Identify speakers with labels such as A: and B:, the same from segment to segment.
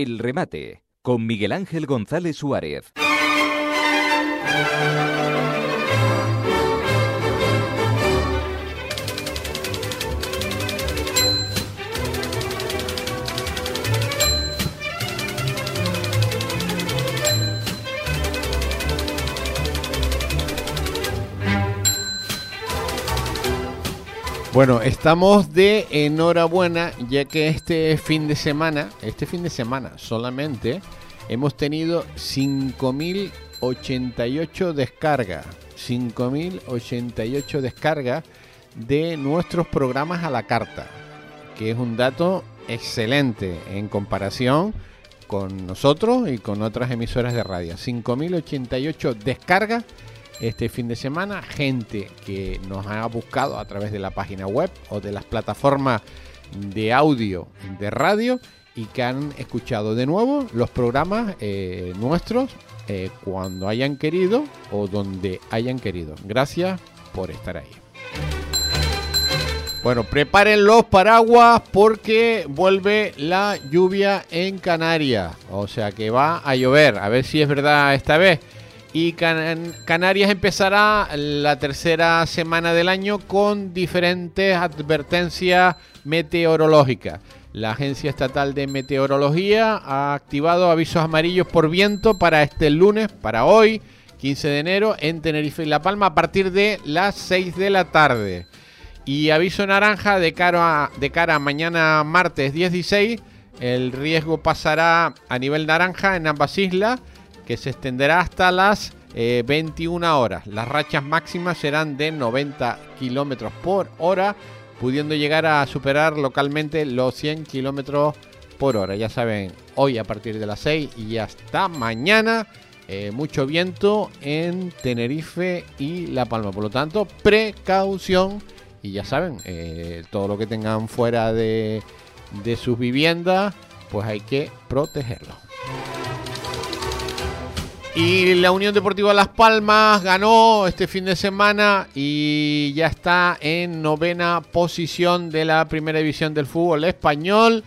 A: El remate con Miguel Ángel González Suárez.
B: Bueno, estamos de enhorabuena ya que este fin de semana, este fin de semana solamente, hemos tenido 5.088 descargas. 5.088 descargas de nuestros programas a la carta, que es un dato excelente en comparación con nosotros y con otras emisoras de radio. 5.088 descargas este fin de semana, gente que nos ha buscado a través de la página web o de las plataformas de audio de radio y que han escuchado de nuevo los programas eh, nuestros eh, cuando hayan querido o donde hayan querido. Gracias por estar ahí. Bueno, preparen los paraguas porque vuelve la lluvia en Canarias. O sea que va a llover. A ver si es verdad esta vez. Y Canarias empezará la tercera semana del año con diferentes advertencias meteorológicas. La Agencia Estatal de Meteorología ha activado avisos amarillos por viento para este lunes, para hoy, 15 de enero, en Tenerife y La Palma a partir de las 6 de la tarde. Y aviso naranja de cara a, de cara a mañana martes 16. El riesgo pasará a nivel naranja en ambas islas que se extenderá hasta las 21 eh, horas. Las rachas máximas serán de 90 kilómetros por hora, pudiendo llegar a superar localmente los 100 kilómetros por hora. Ya saben, hoy a partir de las 6 y hasta mañana. Eh, mucho viento en Tenerife y La Palma. Por lo tanto, precaución. Y ya saben, eh, todo lo que tengan fuera de, de sus viviendas, pues hay que protegerlo. Y la Unión Deportiva Las Palmas ganó este fin de semana y ya está en novena posición de la primera división del fútbol español.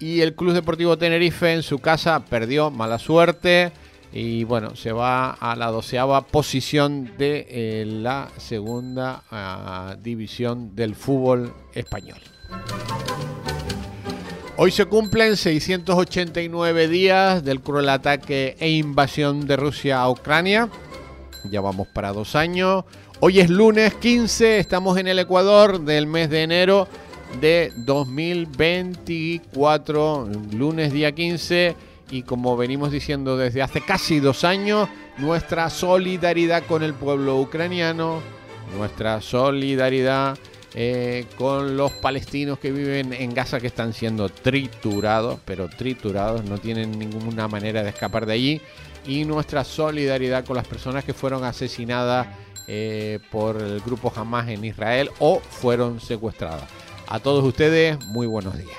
B: Y el Club Deportivo Tenerife en su casa perdió, mala suerte. Y bueno, se va a la doceava posición de eh, la segunda ah, división del fútbol español. Hoy se cumplen 689 días del cruel ataque e invasión de Rusia a Ucrania. Ya vamos para dos años. Hoy es lunes 15, estamos en el Ecuador del mes de enero de 2024, lunes día 15. Y como venimos diciendo desde hace casi dos años, nuestra solidaridad con el pueblo ucraniano, nuestra solidaridad eh, con los palestinos que viven en Gaza que están siendo triturados, pero triturados, no tienen ninguna manera de escapar de allí. Y nuestra solidaridad con las personas que fueron asesinadas eh, por el grupo Hamas en Israel o fueron secuestradas. A todos ustedes, muy buenos días.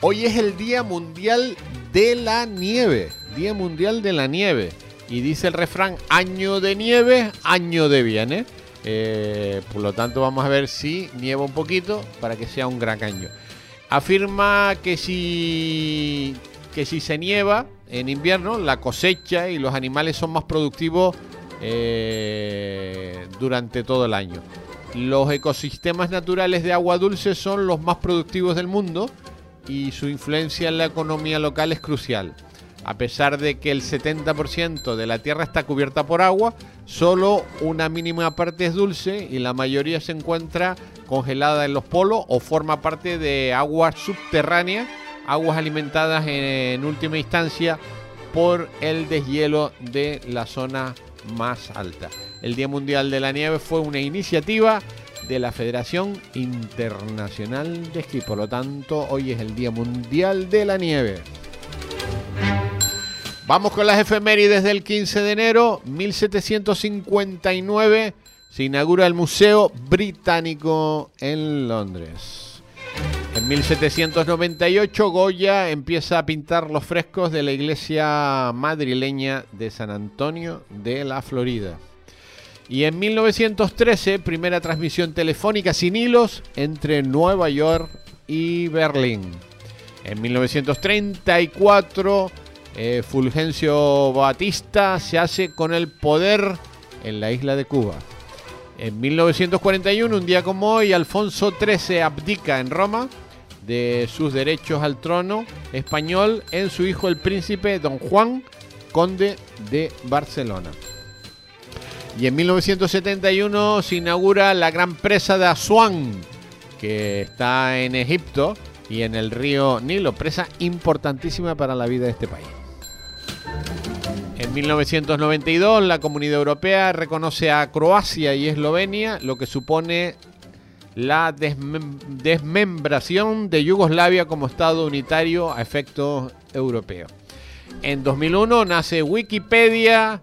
B: Hoy es el Día Mundial de la Nieve. Día Mundial de la Nieve. Y dice el refrán, año de nieve, año de bien, eh, por lo tanto, vamos a ver si nieva un poquito para que sea un gran año. Afirma que si, que si se nieva en invierno, la cosecha y los animales son más productivos eh, durante todo el año. Los ecosistemas naturales de agua dulce son los más productivos del mundo y su influencia en la economía local es crucial. A pesar de que el 70% de la Tierra está cubierta por agua, solo una mínima parte es dulce y la mayoría se encuentra congelada en los polos o forma parte de aguas subterráneas, aguas alimentadas en, última instancia por el deshielo de la zona más alta. El Día Mundial de la Nieve fue una iniciativa de la Federación Internacional de Esquí, por lo tanto hoy es el Día Mundial de la Nieve. Vamos con las efemérides del 15 de enero, 1759 se inaugura el Museo Británico en Londres. En 1798 Goya empieza a pintar los frescos de la iglesia madrileña de San Antonio de la Florida. Y en 1913, primera transmisión telefónica sin hilos entre Nueva York y Berlín. En 1934, eh, Fulgencio Batista se hace con el poder en la isla de Cuba. En 1941, un día como hoy, Alfonso XIII abdica en Roma de sus derechos al trono español en su hijo el príncipe don Juan, conde de Barcelona. Y en 1971 se inaugura la gran presa de Asuán, que está en Egipto y en el río Nilo, presa importantísima para la vida de este país. En 1992 la Comunidad Europea reconoce a Croacia y Eslovenia, lo que supone la desmembración de Yugoslavia como Estado unitario a efectos europeos. En 2001 nace Wikipedia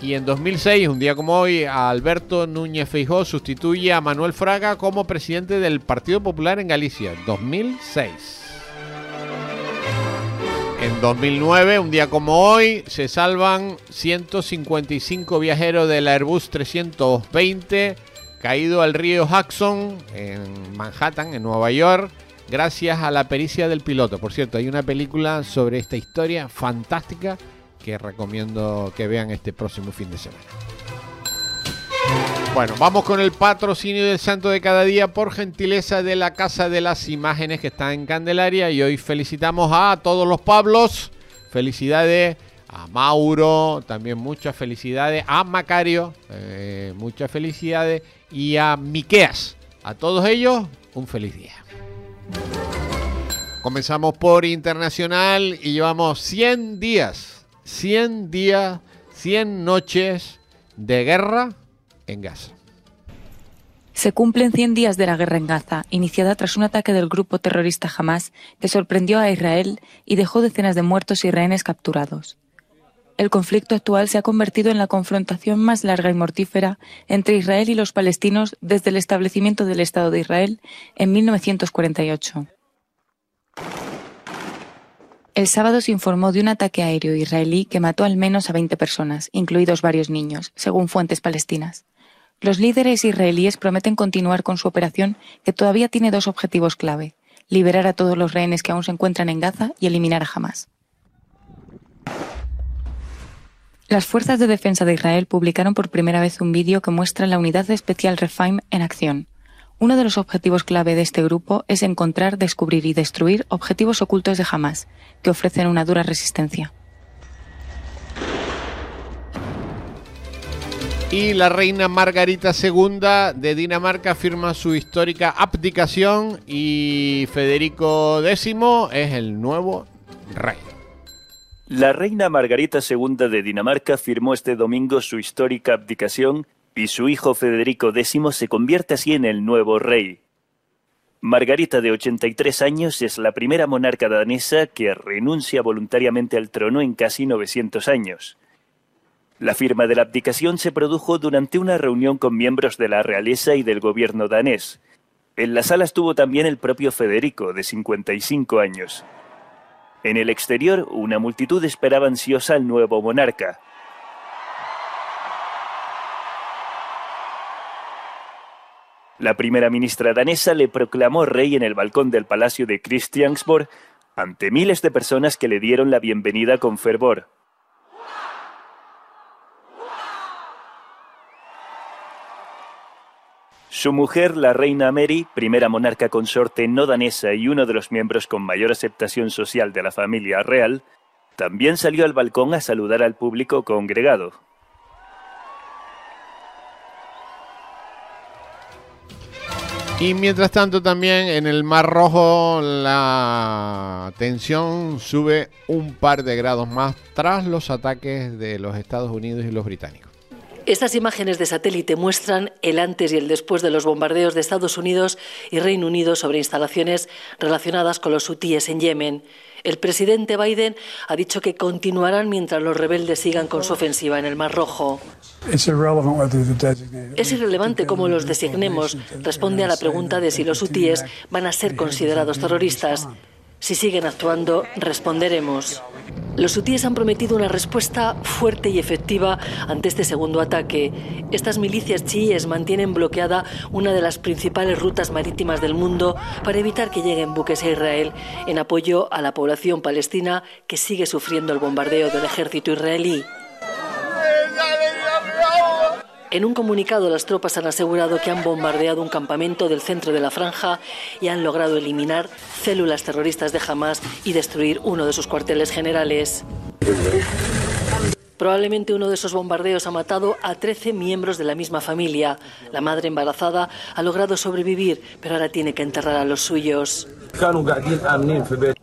B: y en 2006, un día como hoy, Alberto Núñez Feijó sustituye a Manuel Fraga como presidente del Partido Popular en Galicia. 2006. En 2009, un día como hoy, se salvan 155 viajeros del Airbus 320 caído al río Hudson en Manhattan, en Nueva York, gracias a la pericia del piloto. Por cierto, hay una película sobre esta historia fantástica que recomiendo que vean este próximo fin de semana. Bueno, vamos con el patrocinio del Santo de cada día por gentileza de la Casa de las Imágenes que está en Candelaria y hoy felicitamos a todos los Pablos. Felicidades a Mauro, también muchas felicidades, a Macario, eh, muchas felicidades y a Miqueas. A todos ellos, un feliz día. Comenzamos por internacional y llevamos 100 días, 100 días, 100 noches de guerra
C: Se cumplen 100 días de la guerra en Gaza, iniciada tras un ataque del grupo terrorista Hamas que sorprendió a Israel y dejó decenas de muertos y rehenes capturados el conflicto actual se ha convertido en la confrontación más larga y mortífera entre Israel y los palestinos desde el establecimiento del Estado de Israel en 1948. El sábado se informó de un ataque aéreo israelí que mató al menos a 20 personas, incluidos varios niños, según fuentes palestinas. Los líderes israelíes prometen continuar con su operación, que todavía tiene dos objetivos clave, liberar a todos los rehenes que aún se encuentran en Gaza y eliminar a Hamas. Las fuerzas de defensa de Israel publicaron por primera vez un vídeo que muestra la unidad especial Refaim en acción. Uno de los objetivos clave de este grupo es encontrar, descubrir y destruir objetivos ocultos de Hamas, que ofrecen una dura resistencia.
B: Y la reina Margarita II de Dinamarca firma su histórica abdicación y Federico X es el nuevo rey.
D: La reina Margarita II de Dinamarca firmó este domingo su histórica abdicación y su hijo Federico X se convierte así en el nuevo rey. Margarita, de 83 años, es la primera monarca danesa que renuncia voluntariamente al trono en casi 900 años. La firma de la abdicación se produjo durante una reunión con miembros de la realeza y del gobierno danés. En la sala estuvo también el propio Federico, de 55 años. En el exterior, una multitud esperaba ansiosa al nuevo monarca. La primera ministra danesa le proclamó rey en el balcón del Palacio de Christiansborg ante miles de personas que le dieron la bienvenida con fervor. Su mujer, la reina Mary, primera monarca consorte no danesa y uno de los miembros con mayor aceptación social de la familia real, también salió al balcón a saludar al público congregado.
B: Y mientras tanto también en el Mar Rojo la tensión sube un par de grados más tras los ataques de los Estados Unidos y los británicos.
E: Estas imágenes de satélite muestran el antes y el después de los bombardeos de Estados Unidos y Reino Unido sobre instalaciones relacionadas con los hutíes en Yemen. El presidente Biden ha dicho que continuarán mientras los rebeldes sigan con su ofensiva en el Mar Rojo. Es irrelevante cómo los designemos, responde a la pregunta de si los hutíes van a ser considerados terroristas. Si siguen actuando, responderemos. Los hutíes han prometido una respuesta fuerte y efectiva ante este segundo ataque. Estas milicias chiíes mantienen bloqueada una de las principales rutas marítimas del mundo para evitar que lleguen buques a Israel en apoyo a la población palestina que sigue sufriendo el bombardeo del ejército israelí. En un comunicado, las tropas han asegurado que han bombardeado un campamento del centro de la franja y han logrado eliminar células terroristas de Hamas y destruir uno de sus cuarteles generales. Probablemente uno de esos bombardeos ha matado a 13 miembros de la misma familia. La madre embarazada ha logrado sobrevivir, pero ahora tiene que enterrar a los suyos.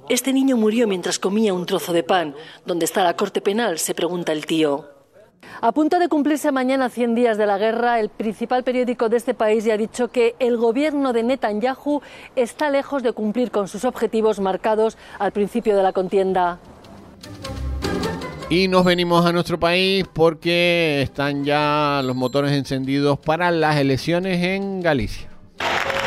E: Este niño murió mientras comía un trozo de pan. ¿Dónde está la corte penal? se pregunta el tío. A punto de cumplirse mañana 100 días de la guerra, el principal periódico de este país ya ha dicho que el gobierno de Netanyahu está lejos de cumplir con sus objetivos marcados al principio de la contienda.
B: Y nos venimos a nuestro país porque están ya los motores encendidos para las elecciones en Galicia.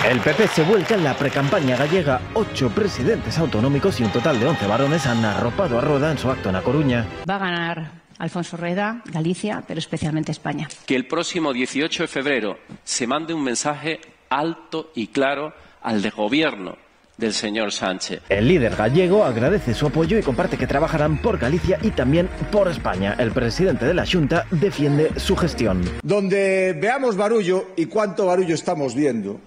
F: El PP se vuelca en la precampaña gallega. Ocho presidentes autonómicos y un total de 11 varones han arropado a Roda en su acto en La Coruña.
G: Va a ganar Alfonso Rueda, Galicia, pero especialmente España.
H: Que el próximo 18 de febrero se mande un mensaje alto y claro al de gobierno del señor Sánchez.
F: El líder gallego agradece su apoyo y comparte que trabajarán por Galicia y también por España. El presidente de la Junta defiende su gestión.
I: Donde veamos barullo y cuánto barullo estamos viendo,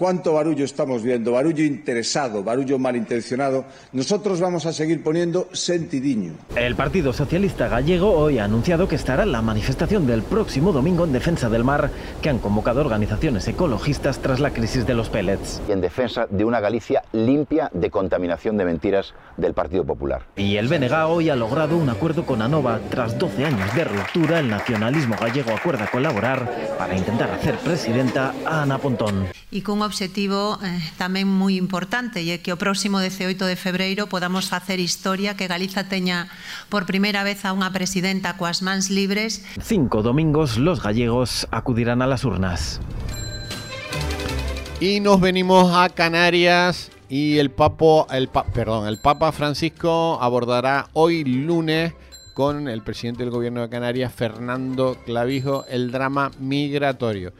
I: cuánto barullo estamos viendo, barullo interesado, barullo malintencionado, nosotros vamos a seguir poniendo sentidiño.
F: El Partido Socialista Gallego hoy ha anunciado que estará en la manifestación del próximo domingo en defensa del mar que han convocado organizaciones ecologistas tras la crisis de los pellets.
J: Y en defensa de una Galicia limpia de contaminación de mentiras del Partido Popular.
F: Y el BNG hoy ha logrado un acuerdo con ANOVA. Tras 12 años de ruptura, el nacionalismo gallego acuerda colaborar para intentar hacer presidenta a Ana Pontón.
K: Y con objetivo eh, tamén moi importante e que o próximo 18 de febreiro podamos facer historia que Galiza teña por primeira vez a unha presidenta coas mans libres.
F: Cinco domingos los gallegos acudirán a las urnas.
B: Y nos venimos a Canarias y el papo, el pa- perdón, el Papa Francisco abordará hoy lunes con el presidente del gobierno de Canarias, Fernando Clavijo, el drama migratorio.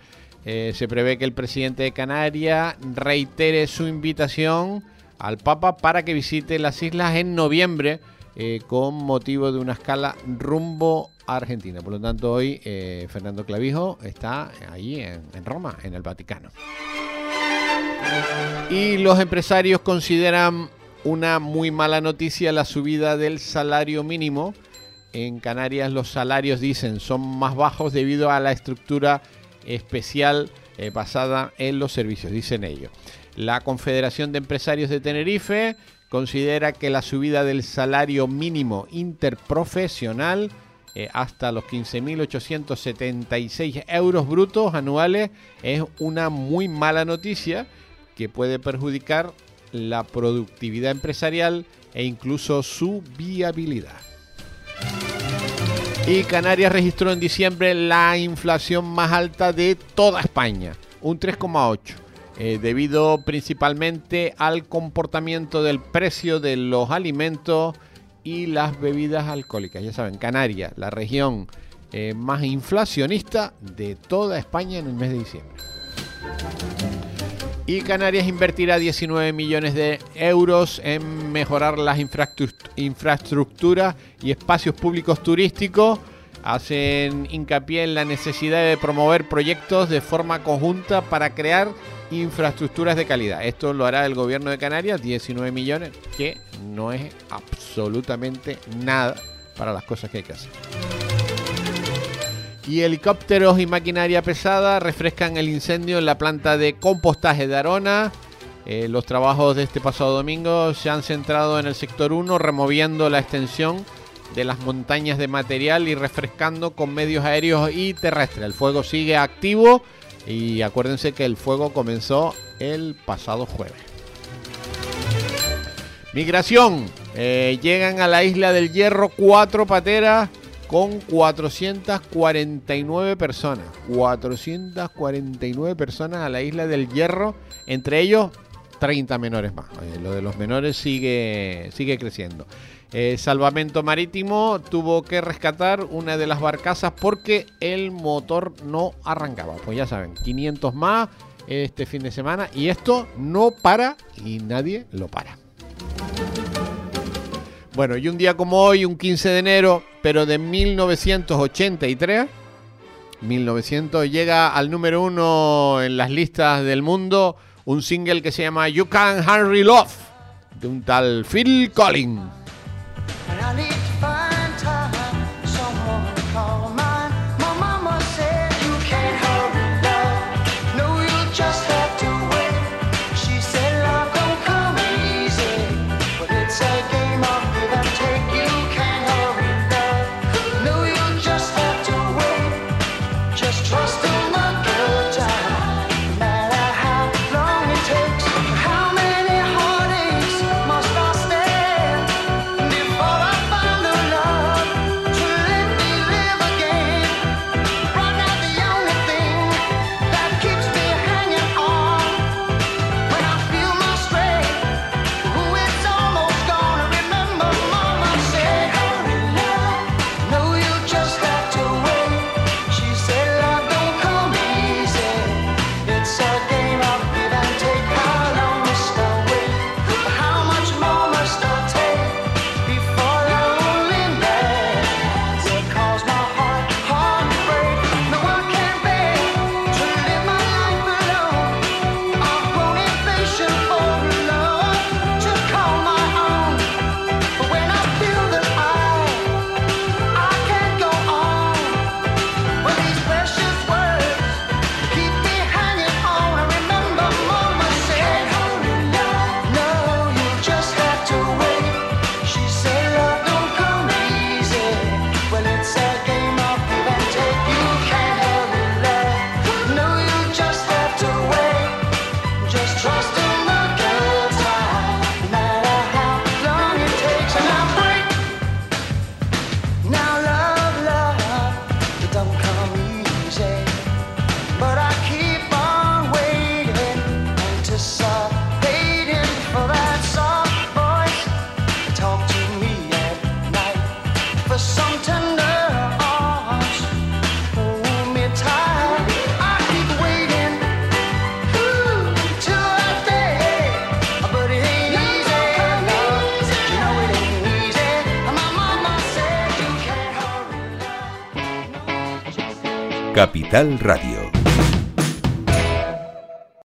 B: Eh, se prevé que el presidente de Canarias reitere su invitación al Papa para que visite las islas en noviembre eh, con motivo de una escala rumbo a Argentina. Por lo tanto, hoy eh, Fernando Clavijo está ahí en, en Roma, en el Vaticano. Y los empresarios consideran una muy mala noticia la subida del salario mínimo. En Canarias los salarios, dicen, son más bajos debido a la estructura especial eh, basada en los servicios, dicen ellos. La Confederación de Empresarios de Tenerife considera que la subida del salario mínimo interprofesional eh, hasta los 15.876 euros brutos anuales es una muy mala noticia que puede perjudicar la productividad empresarial e incluso su viabilidad. Y Canarias registró en diciembre la inflación más alta de toda España, un 3,8, eh, debido principalmente al comportamiento del precio de los alimentos y las bebidas alcohólicas. Ya saben, Canarias, la región eh, más inflacionista de toda España en el mes de diciembre. Y Canarias invertirá 19 millones de euros en mejorar las infraestru- infraestructuras y espacios públicos turísticos. Hacen hincapié en la necesidad de promover proyectos de forma conjunta para crear infraestructuras de calidad. Esto lo hará el gobierno de Canarias, 19 millones, que no es absolutamente nada para las cosas que hay que hacer. Y helicópteros y maquinaria pesada refrescan el incendio en la planta de compostaje de Arona. Eh, los trabajos de este pasado domingo se han centrado en el sector 1, removiendo la extensión de las montañas de material y refrescando con medios aéreos y terrestres. El fuego sigue activo y acuérdense que el fuego comenzó el pasado jueves. Migración. Eh, llegan a la isla del Hierro cuatro pateras con 449 personas. 449 personas a la isla del Hierro, entre ellos
L: 30 menores más. Lo de los menores sigue, sigue creciendo. Eh, Salvamento Marítimo tuvo que rescatar una de las barcazas porque el motor no arrancaba. Pues ya saben, 500 más este fin de semana y esto no para y nadie lo para. Bueno, y un día como hoy, un 15 de enero, pero de 1983, 1900 llega al número uno en las listas del mundo un single que se llama You Can Henry Love de un tal Phil Collins.
M: Capital Radio.